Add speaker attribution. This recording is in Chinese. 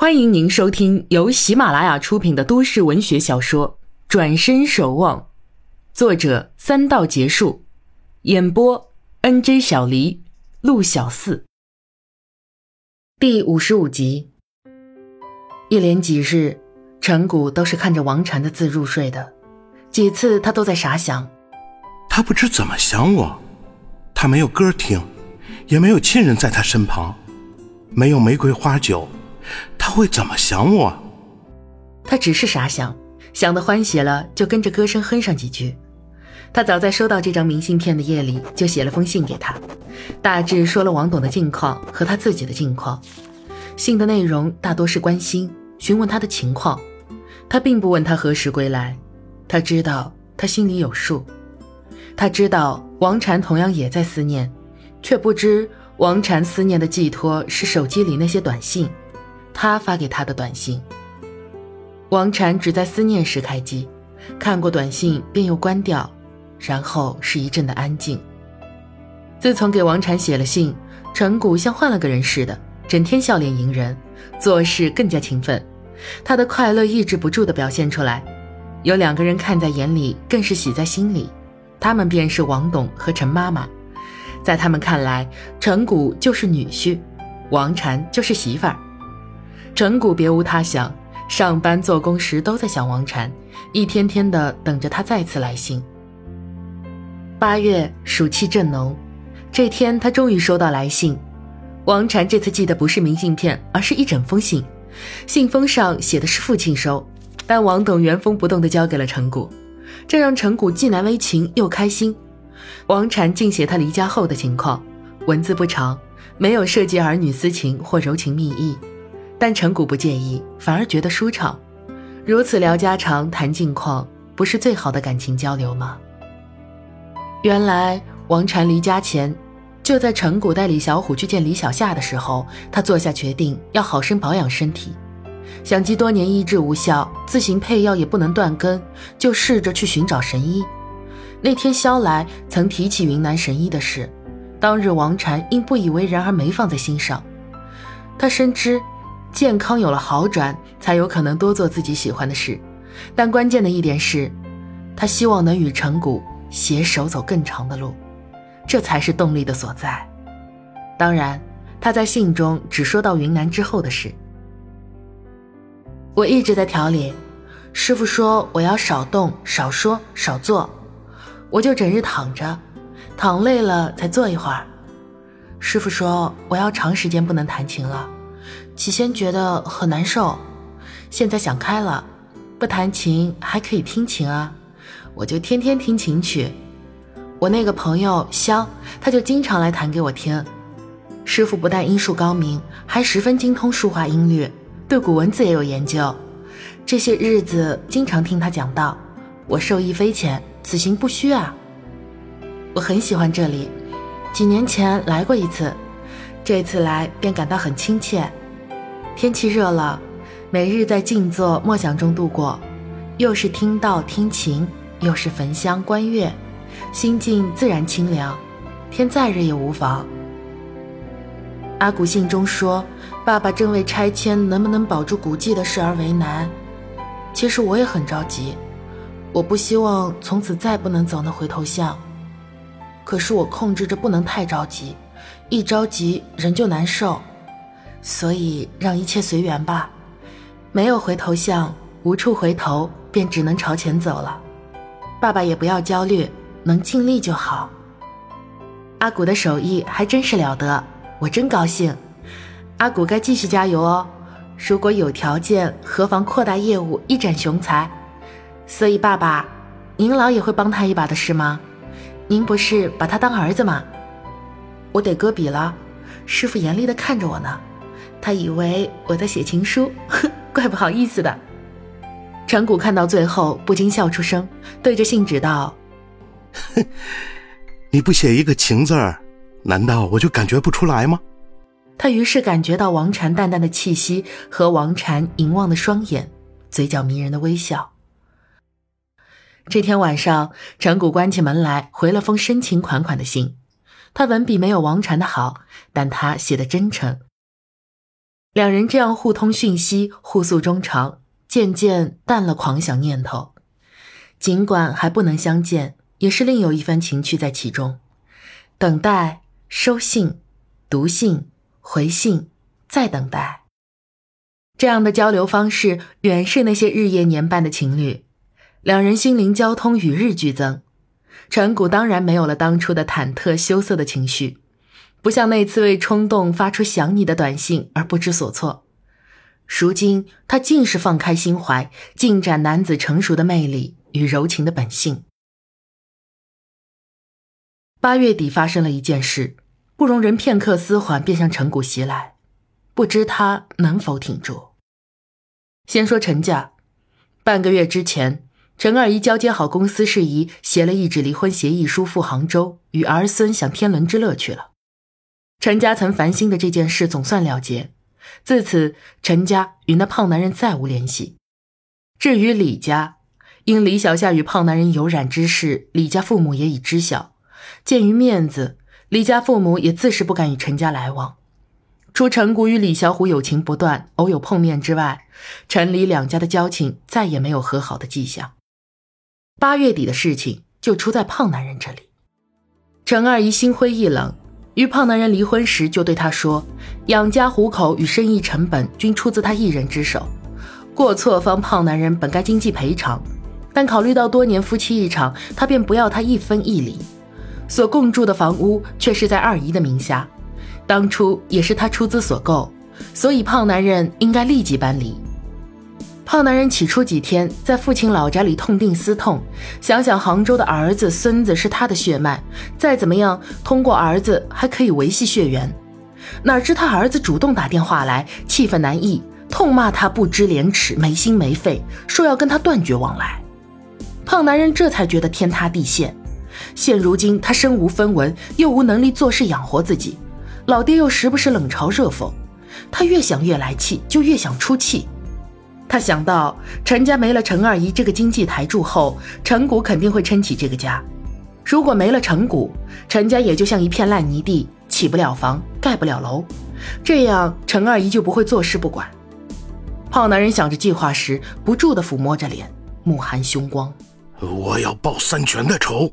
Speaker 1: 欢迎您收听由喜马拉雅出品的都市文学小说《转身守望》，作者三道结束，演播 N J 小黎、陆小四。第五十五集。一连几日，陈谷都是看着王禅的字入睡的，几次他都在傻想：
Speaker 2: 他不知怎么想我，他没有歌听，也没有亲人在他身旁，没有玫瑰花酒。他会怎么想我？
Speaker 1: 他只是傻想，想的欢喜了，就跟着歌声哼上几句。他早在收到这张明信片的夜里，就写了封信给他，大致说了王董的近况和他自己的近况。信的内容大多是关心、询问他的情况。他并不问他何时归来，他知道他心里有数。他知道王禅同样也在思念，却不知王禅思念的寄托是手机里那些短信。他发给他的短信。王禅只在思念时开机，看过短信便又关掉，然后是一阵的安静。自从给王禅写了信，陈谷像换了个人似的，整天笑脸迎人，做事更加勤奋。他的快乐抑制不住的表现出来，有两个人看在眼里，更是喜在心里。他们便是王董和陈妈妈，在他们看来，陈谷就是女婿，王禅就是媳妇儿。陈谷别无他想，上班做工时都在想王禅，一天天的等着他再次来信。八月暑气正浓，这天他终于收到来信。王禅这次寄的不是明信片，而是一整封信。信封上写的是父亲收，但王董原封不动的交给了陈谷，这让陈谷既难为情又开心。王禅竟写他离家后的情况，文字不长，没有涉及儿女私情或柔情蜜意。但陈谷不介意，反而觉得舒畅。如此聊家常、谈近况，不是最好的感情交流吗？原来王禅离家前，就在陈谷带李小虎去见李小夏的时候，他做下决定要好生保养身体。想及多年医治无效，自行配药也不能断根，就试着去寻找神医。那天萧来曾提起云南神医的事，当日王禅因不以为然而没放在心上。他深知。健康有了好转，才有可能多做自己喜欢的事。但关键的一点是，他希望能与陈谷携手走更长的路，这才是动力的所在。当然，他在信中只说到云南之后的事。我一直在调理，师傅说我要少动、少说、少做，我就整日躺着，躺累了才坐一会儿。师傅说我要长时间不能弹琴了。起先觉得很难受，现在想开了，不弹琴还可以听琴啊，我就天天听琴曲。我那个朋友香，他就经常来弹给我听。师傅不但音术高明，还十分精通书画音律，对古文字也有研究。这些日子经常听他讲道，我受益匪浅，此行不虚啊。我很喜欢这里，几年前来过一次，这次来便感到很亲切。天气热了，每日在静坐默想中度过，又是听道听琴，又是焚香观月，心境自然清凉。天再热也无妨。阿古信中说，爸爸正为拆迁能不能保住古迹的事而为难。其实我也很着急，我不希望从此再不能走那回头巷。可是我控制着不能太着急，一着急人就难受。所以让一切随缘吧，没有回头巷，无处回头，便只能朝前走了。爸爸也不要焦虑，能尽力就好。阿古的手艺还真是了得，我真高兴。阿古该继续加油哦。如果有条件，何妨扩大业务，一展雄才。所以爸爸，您老也会帮他一把的是吗？您不是把他当儿子吗？我得搁笔了，师傅严厉的看着我呢。他以为我在写情书，怪不好意思的。陈谷看到最后不禁笑出声，对着信纸道：“
Speaker 2: 你不写一个情字儿，难道我就感觉不出来吗？”
Speaker 1: 他于是感觉到王禅淡淡的气息和王禅凝望的双眼，嘴角迷人的微笑。这天晚上，陈谷关起门来回了封深情款款的信。他文笔没有王禅的好，但他写的真诚。两人这样互通讯息，互诉衷肠，渐渐淡了狂想念头。尽管还不能相见，也是另有一番情趣在其中。等待，收信，读信，回信，再等待。这样的交流方式远是那些日夜年伴的情侣，两人心灵交通与日俱增。陈谷当然没有了当初的忐忑羞涩的情绪，不像那次为冲动发出想你的短信而不知所措。如今他尽是放开心怀，尽展男子成熟的魅力与柔情的本性。八月底发生了一件事，不容人片刻思缓，便向陈谷袭来，不知他能否挺住。先说陈家，半个月之前，陈二姨交接好公司事宜，写了一纸离婚协议书赴杭州，与儿孙享天伦之乐去了。陈家曾烦心的这件事总算了结，自此陈家与那胖男人再无联系。至于李家，因李小夏与胖男人有染之事，李家父母也已知晓。鉴于面子，李家父母也自是不敢与陈家来往。除陈谷与李小虎友情不断，偶有碰面之外，陈李两家的交情再也没有和好的迹象。八月底的事情就出在胖男人这里。陈二姨心灰意冷，与胖男人离婚时就对他说：“养家糊口与生意成本均出自他一人之手，过错方胖男人本该经济赔偿，但考虑到多年夫妻一场，他便不要他一分一厘。”所共住的房屋却是在二姨的名下，当初也是他出资所购，所以胖男人应该立即搬离。胖男人起初几天在父亲老宅里痛定思痛，想想杭州的儿子孙子是他的血脉，再怎么样通过儿子还可以维系血缘，哪知他儿子主动打电话来，气愤难抑，痛骂他不知廉耻、没心没肺，说要跟他断绝往来。胖男人这才觉得天塌地陷。现如今他身无分文，又无能力做事养活自己，老爹又时不时冷嘲热讽，他越想越来气，就越想出气。他想到陈家没了陈二姨这个经济台柱后，陈谷肯定会撑起这个家。如果没了陈谷，陈家也就像一片烂泥地，起不了房，盖不了楼，这样陈二姨就不会坐视不管。胖男人想着计划时，不住地抚摸着脸，目含凶光。
Speaker 2: 我要报三全的仇。